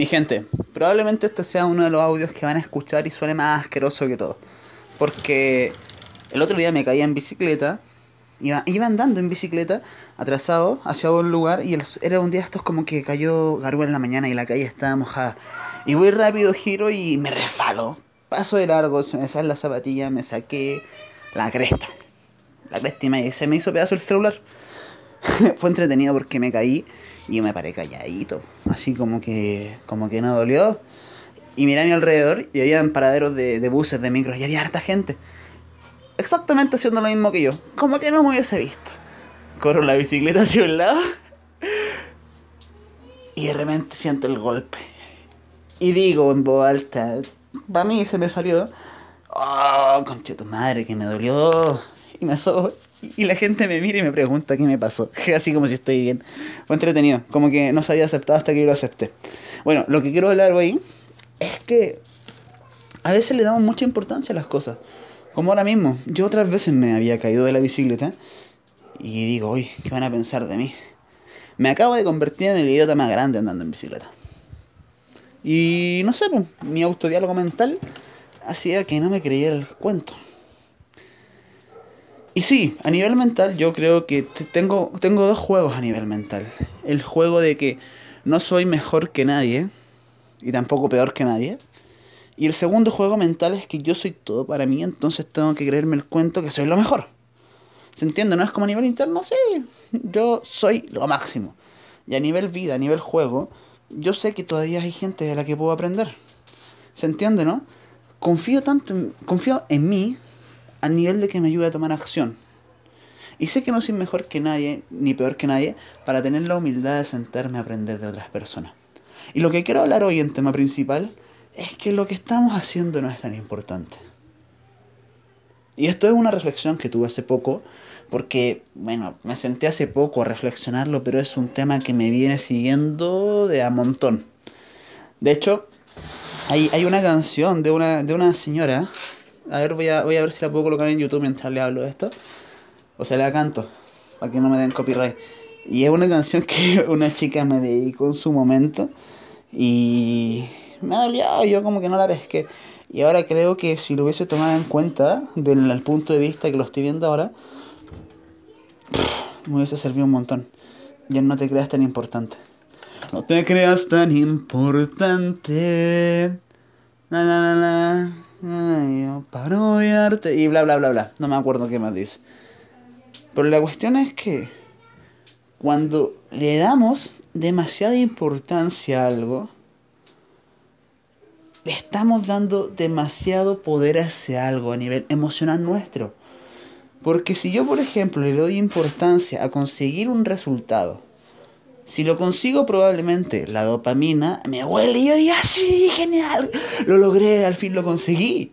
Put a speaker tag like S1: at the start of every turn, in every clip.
S1: Mi gente, probablemente este sea uno de los audios que van a escuchar y suene más asqueroso que todo. Porque el otro día me caía en bicicleta, iba, andando en bicicleta, atrasado, hacia un lugar, y era un día estos como que cayó garúa en la mañana y la calle estaba mojada. Y voy rápido, giro y me resbalo. Paso de largo, se me sale la zapatilla, me saqué la cresta. La cresta y se me hizo pedazo el celular. Fue entretenido porque me caí y yo me paré calladito, así como que, como que no dolió. Y miré a mi alrededor y había paraderos de, de buses, de micros, y había harta gente. Exactamente haciendo lo mismo que yo. Como que no me hubiese visto. Corro la bicicleta hacia un lado. Y de repente siento el golpe. Y digo en voz alta, para mí se me salió. Oh, conche tu madre, que me dolió. Y me sobo y la gente me mira y me pregunta qué me pasó. Así como si estoy bien. Fue entretenido. Como que no se había aceptado hasta que yo lo acepté. Bueno, lo que quiero hablar hoy es que a veces le damos mucha importancia a las cosas. Como ahora mismo. Yo otras veces me había caído de la bicicleta y digo, uy, ¿qué van a pensar de mí? Me acabo de convertir en el idiota más grande andando en bicicleta. Y no sé, pues, mi autodiálogo mental hacía que no me creyera el cuento. Y sí, a nivel mental yo creo que tengo, tengo dos juegos a nivel mental. El juego de que no soy mejor que nadie y tampoco peor que nadie. Y el segundo juego mental es que yo soy todo para mí, entonces tengo que creerme el cuento que soy lo mejor. ¿Se entiende? ¿No es como a nivel interno? Sí, yo soy lo máximo. Y a nivel vida, a nivel juego, yo sé que todavía hay gente de la que puedo aprender. ¿Se entiende, no? Confío tanto, confío en mí a nivel de que me ayude a tomar acción. Y sé que no soy mejor que nadie, ni peor que nadie, para tener la humildad de sentarme a aprender de otras personas. Y lo que quiero hablar hoy en tema principal es que lo que estamos haciendo no es tan importante. Y esto es una reflexión que tuve hace poco, porque, bueno, me senté hace poco a reflexionarlo, pero es un tema que me viene siguiendo de a montón. De hecho, hay, hay una canción de una, de una señora a ver, voy a, voy a ver si la puedo colocar en YouTube mientras le hablo de esto. O sea, la canto, para que no me den copyright. Y es una canción que una chica me dedicó en su momento. Y me ha dolido, yo como que no la pesqué. Y ahora creo que si lo hubiese tomado en cuenta, desde el punto de vista que lo estoy viendo ahora, me hubiese servido un montón. Ya no te creas tan importante. No te creas tan importante. Na, na, na, para odiarte y bla bla bla bla. No me acuerdo qué más dice. Pero la cuestión es que cuando le damos demasiada importancia a algo, le estamos dando demasiado poder a ese algo a nivel emocional nuestro. Porque si yo, por ejemplo, le doy importancia a conseguir un resultado, si lo consigo probablemente la dopamina me huele y yo digo, ah, sí, genial, lo logré, al fin lo conseguí.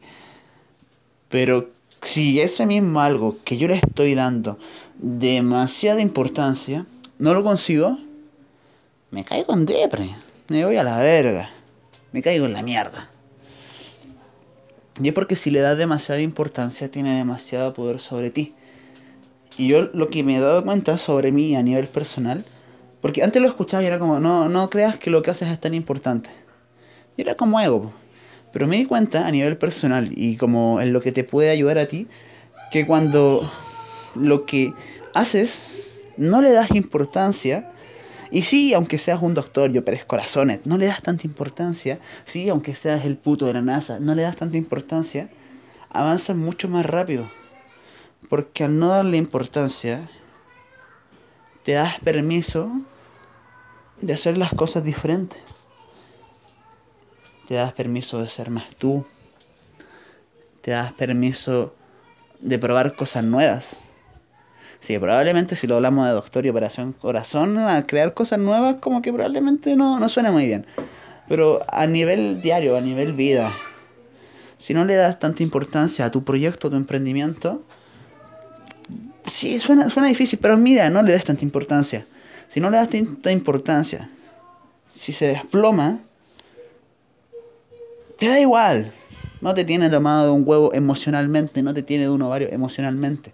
S1: Pero si ese mismo algo que yo le estoy dando demasiada importancia, no lo consigo, me caigo en depre, me voy a la verga, me caigo en la mierda. Y es porque si le das demasiada importancia, tiene demasiado poder sobre ti. Y yo lo que me he dado cuenta sobre mí a nivel personal, porque antes lo escuchaba y era como, no, no creas que lo que haces es tan importante. Y era como ego. Pero me di cuenta a nivel personal y como en lo que te puede ayudar a ti, que cuando lo que haces no le das importancia, y sí, aunque seas un doctor, yo Pérez Corazones, no le das tanta importancia, sí, aunque seas el puto de la NASA, no le das tanta importancia, avanzas mucho más rápido. Porque al no darle importancia, te das permiso de hacer las cosas diferentes. Te das permiso de ser más tú. Te das permiso de probar cosas nuevas. Sí, probablemente si lo hablamos de doctor y operación corazón, a crear cosas nuevas como que probablemente no, no suena muy bien. Pero a nivel diario, a nivel vida, si no le das tanta importancia a tu proyecto, a tu emprendimiento, sí, suena, suena difícil, pero mira, no le des tanta importancia. Si no le das tanta importancia, si se desploma, te da igual. No te tiene tomado de un huevo emocionalmente, no te tiene de un ovario emocionalmente.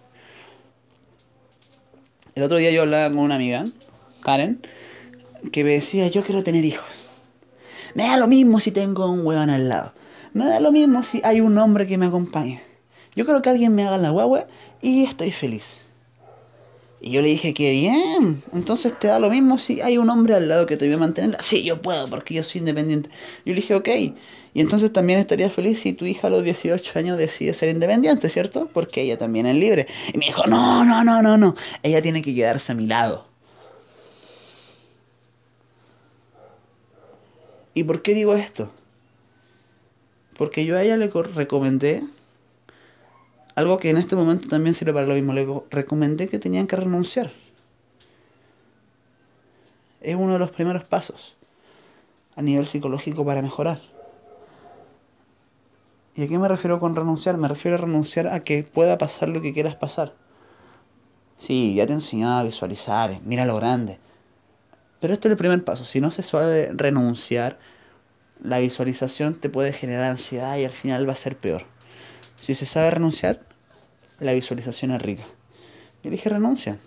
S1: El otro día yo hablaba con una amiga, Karen, que me decía, yo quiero tener hijos. Me da lo mismo si tengo un huevón al lado. Me da lo mismo si hay un hombre que me acompañe. Yo creo que alguien me haga la guagua y estoy feliz. Y yo le dije que bien, entonces te da lo mismo si hay un hombre al lado que te voy a mantener. Sí, yo puedo porque yo soy independiente. Yo le dije, ok. Y entonces también estaría feliz si tu hija a los 18 años decide ser independiente, ¿cierto? Porque ella también es libre. Y me dijo, no, no, no, no, no. Ella tiene que quedarse a mi lado. ¿Y por qué digo esto? Porque yo a ella le recomendé algo que en este momento también sirve para lo mismo. Le recomendé que tenían que renunciar. Es uno de los primeros pasos a nivel psicológico para mejorar. ¿Y a qué me refiero con renunciar? Me refiero a renunciar a que pueda pasar lo que quieras pasar. Sí, ya te he enseñado a visualizar, mira lo grande. Pero este es el primer paso. Si no se suele renunciar, la visualización te puede generar ansiedad y al final va a ser peor. Si se sabe renunciar, la visualización es rica. Y dije renuncia.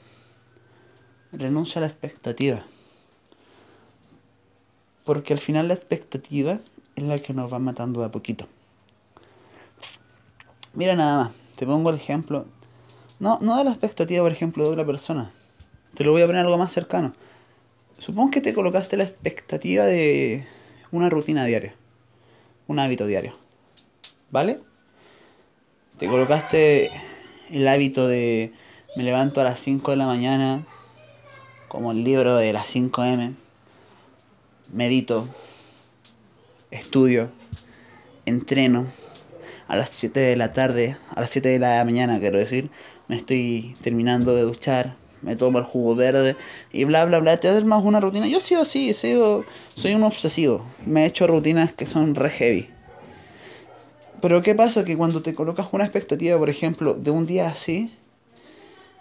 S1: Renuncia a la expectativa. Porque al final la expectativa es la que nos va matando de a poquito. Mira nada más, te pongo el ejemplo. No, no de la expectativa, por ejemplo, de otra persona. Te lo voy a poner algo más cercano. Supongo que te colocaste la expectativa de una rutina diaria. Un hábito diario. ¿Vale? Te colocaste el hábito de me levanto a las 5 de la mañana, como el libro de las 5M, medito, estudio, entreno, a las 7 de la tarde, a las 7 de la mañana quiero decir, me estoy terminando de duchar, me tomo el jugo verde y bla bla bla, te más una rutina. Yo sido así, sido, soy un obsesivo, me he hecho rutinas que son re heavy. Pero ¿qué pasa? Que cuando te colocas una expectativa, por ejemplo, de un día así,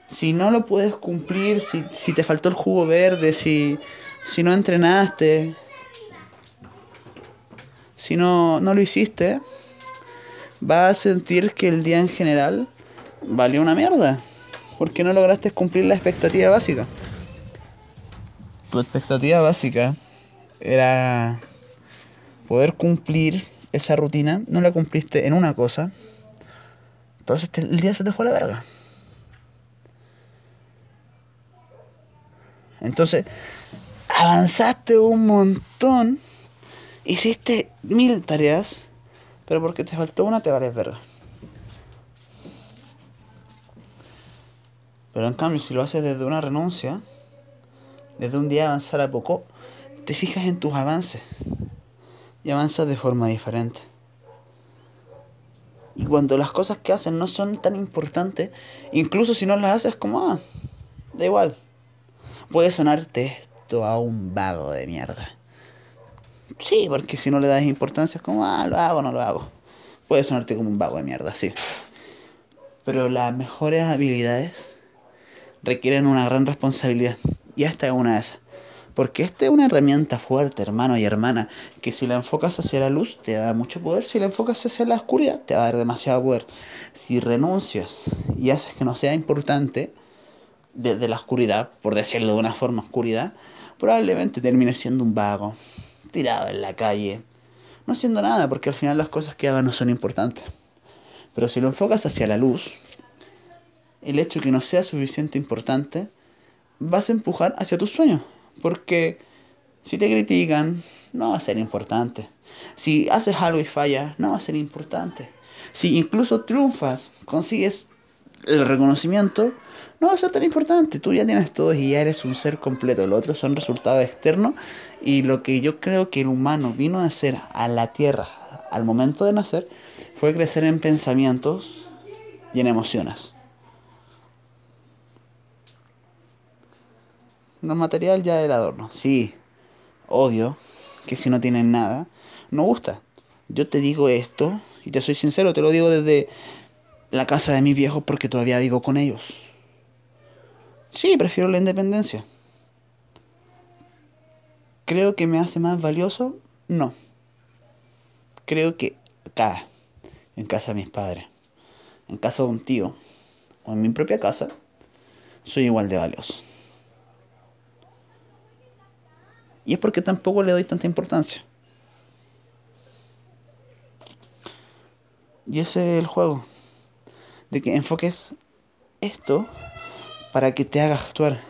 S1: si no lo puedes cumplir, si, si te faltó el jugo verde, si, si no entrenaste, si no, no lo hiciste, vas a sentir que el día en general valió una mierda. Porque no lograste cumplir la expectativa básica. Tu expectativa básica era poder cumplir esa rutina, no la cumpliste en una cosa, entonces el día se te fue la verga. Entonces, avanzaste un montón, hiciste mil tareas, pero porque te faltó una te vale verga. Pero en cambio, si lo haces desde una renuncia, desde un día avanzar a poco, te fijas en tus avances y avanzas de forma diferente. Y cuando las cosas que haces no son tan importantes, incluso si no las haces como, ah, da igual. Puede sonarte esto a un vago de mierda. Sí, porque si no le das importancia es como, ah, lo hago, no lo hago. Puede sonarte como un vago de mierda, sí. Pero las mejores habilidades requieren una gran responsabilidad. Y esta es una de esas. Porque esta es una herramienta fuerte, hermano y hermana, que si la enfocas hacia la luz te da mucho poder, si la enfocas hacia la oscuridad te va a dar demasiado poder. Si renuncias y haces que no sea importante desde la oscuridad, por decirlo de una forma oscuridad, probablemente termines siendo un vago, tirado en la calle, no haciendo nada, porque al final las cosas que hagas no son importantes. Pero si lo enfocas hacia la luz, el hecho de que no sea suficiente importante, vas a empujar hacia tus sueños porque si te critican, no va a ser importante. Si haces algo y fallas, no va a ser importante. Si incluso triunfas, consigues el reconocimiento, no va a ser tan importante. Tú ya tienes todo y ya eres un ser completo. Los otros son resultados externos. Y lo que yo creo que el humano vino a hacer a la tierra al momento de nacer fue crecer en pensamientos y en emociones. No material ya el adorno. Sí, obvio que si no tienen nada, no gusta. Yo te digo esto, y te soy sincero, te lo digo desde la casa de mis viejos porque todavía vivo con ellos. Sí, prefiero la independencia. ¿Creo que me hace más valioso? No. Creo que acá, en casa de mis padres, en casa de un tío, o en mi propia casa, soy igual de valioso. Y es porque tampoco le doy tanta importancia. Y ese es el juego. De que enfoques esto para que te hagas actuar.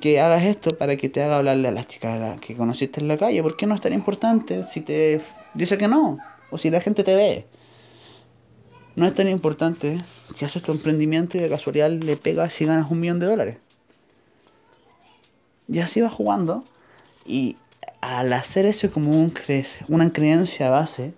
S1: Que hagas esto para que te haga hablarle a las chicas que conociste en la calle. ¿Por qué no es tan importante si te dice que no? O si la gente te ve. No es tan importante si haces tu emprendimiento y de casualidad le pegas y ganas un millón de dólares. Y así vas jugando y al hacer eso como un cre una creencia base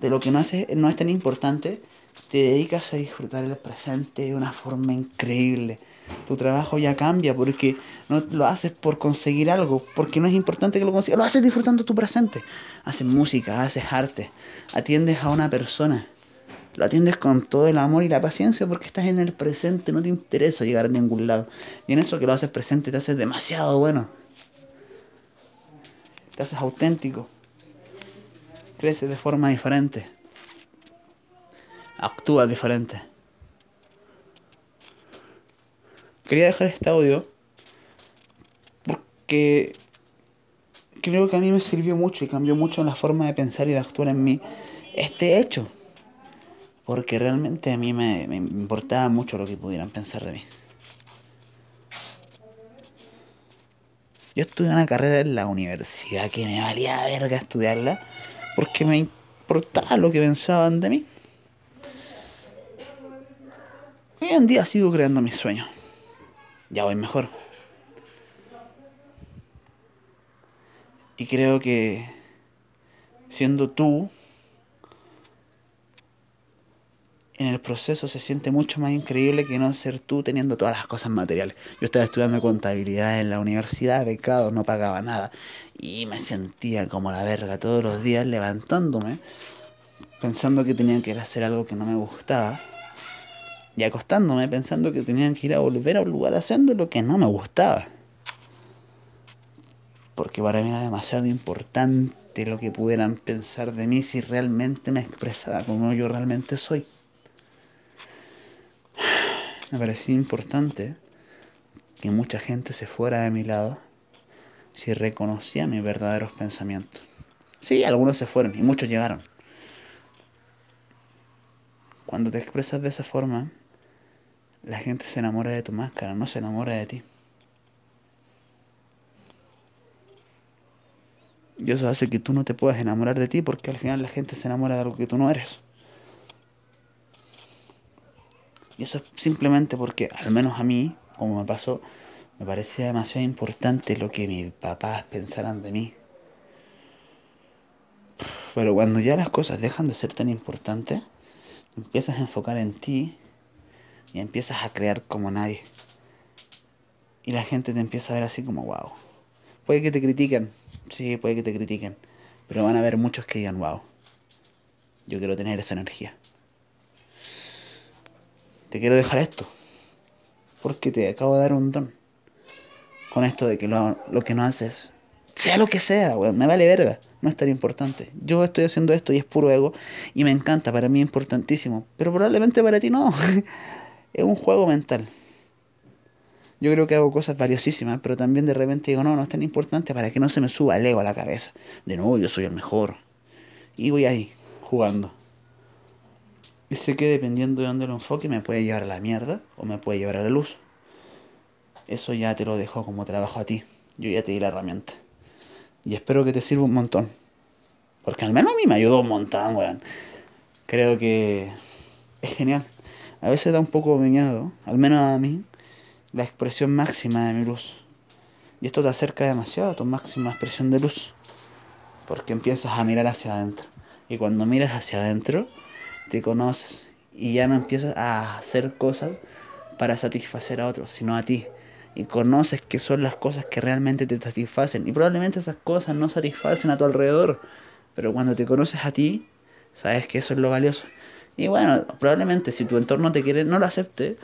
S1: de lo que no, hace, no es tan importante, te dedicas a disfrutar el presente de una forma increíble. Tu trabajo ya cambia porque no lo haces por conseguir algo, porque no es importante que lo consigas, lo haces disfrutando tu presente. Haces música, haces arte, atiendes a una persona, lo atiendes con todo el amor y la paciencia porque estás en el presente, no te interesa llegar a ningún lado. Y en eso que lo haces presente te haces demasiado bueno. Te haces auténtico. Creces de forma diferente actúa diferente. Quería dejar este audio porque creo que a mí me sirvió mucho y cambió mucho la forma de pensar y de actuar en mí este hecho. Porque realmente a mí me, me importaba mucho lo que pudieran pensar de mí. Yo estudié una carrera en la universidad que me valía verga estudiarla porque me importaba lo que pensaban de mí. Hoy en día sigo creando mis sueños. Ya voy mejor. Y creo que siendo tú, en el proceso se siente mucho más increíble que no ser tú teniendo todas las cosas materiales. Yo estaba estudiando contabilidad en la universidad, becado, no pagaba nada. Y me sentía como la verga todos los días levantándome, pensando que tenía que hacer algo que no me gustaba y acostándome pensando que tenían que ir a volver a un lugar haciendo lo que no me gustaba. Porque para mí era demasiado importante lo que pudieran pensar de mí si realmente me expresaba como yo realmente soy. Me parecía importante que mucha gente se fuera de mi lado si reconocía mis verdaderos pensamientos. Sí, algunos se fueron y muchos llegaron. Cuando te expresas de esa forma, la gente se enamora de tu máscara, no se enamora de ti. Y eso hace que tú no te puedas enamorar de ti porque al final la gente se enamora de algo que tú no eres. Y eso es simplemente porque, al menos a mí, como me pasó, me parecía demasiado importante lo que mis papás pensaran de mí. Pero cuando ya las cosas dejan de ser tan importantes, empiezas a enfocar en ti y empiezas a crear como nadie. Y la gente te empieza a ver así como, wow. Puede que te critiquen, sí, puede que te critiquen, pero van a haber muchos que digan, wow, yo quiero tener esa energía. Te quiero dejar esto, porque te acabo de dar un don. Con esto de que lo, lo que no haces, sea lo que sea, me vale verga, no es tan importante. Yo estoy haciendo esto y es puro ego y me encanta, para mí es importantísimo, pero probablemente para ti no. es un juego mental. Yo creo que hago cosas valiosísimas, pero también de repente digo, no, no es tan importante para que no se me suba el ego a la cabeza. De nuevo, yo soy el mejor. Y voy ahí, jugando. Y sé que dependiendo de dónde lo enfoque, me puede llevar a la mierda o me puede llevar a la luz. Eso ya te lo dejo como trabajo a ti. Yo ya te di la herramienta. Y espero que te sirva un montón. Porque al menos a mí me ayudó un montón, weón. Creo que es genial a veces da un poco miedo, al menos a mí, la expresión máxima de mi luz. Y esto te acerca demasiado a tu máxima expresión de luz, porque empiezas a mirar hacia adentro. Y cuando miras hacia adentro, te conoces y ya no empiezas a hacer cosas para satisfacer a otros, sino a ti. Y conoces qué son las cosas que realmente te satisfacen. Y probablemente esas cosas no satisfacen a tu alrededor. Pero cuando te conoces a ti, sabes que eso es lo valioso. Y bueno, probablemente si tu entorno te quiere, no lo acepte.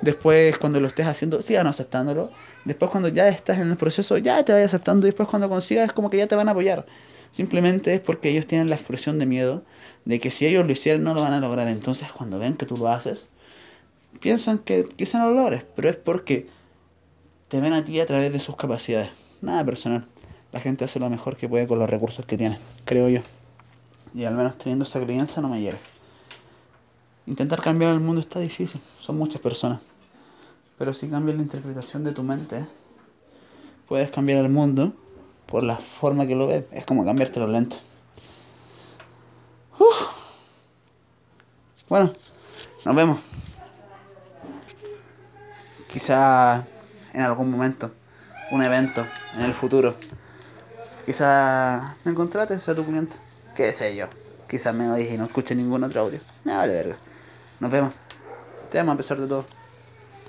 S1: Después, cuando lo estés haciendo, sigan aceptándolo. Después, cuando ya estás en el proceso, ya te vaya aceptando. Y después, cuando consigas, es como que ya te van a apoyar. Simplemente es porque ellos tienen la expresión de miedo de que si ellos lo hicieran, no lo van a lograr. Entonces, cuando ven que tú lo haces, piensan que quizá no lo logres. Pero es porque te ven a ti a través de sus capacidades. Nada personal. La gente hace lo mejor que puede con los recursos que tiene, creo yo. Y al menos teniendo esa creencia no me llega. Intentar cambiar el mundo está difícil, son muchas personas. Pero si cambias la interpretación de tu mente, puedes cambiar el mundo por la forma que lo ves. Es como cambiarte los lentes. Bueno, nos vemos. Quizá en algún momento, un evento en el futuro. Quizá me contrates a tu cliente. Qué sé yo. Quizás me oís y no escuche ningún otro audio. Me vale verga. Nos vemos. Te amo a pesar de todo.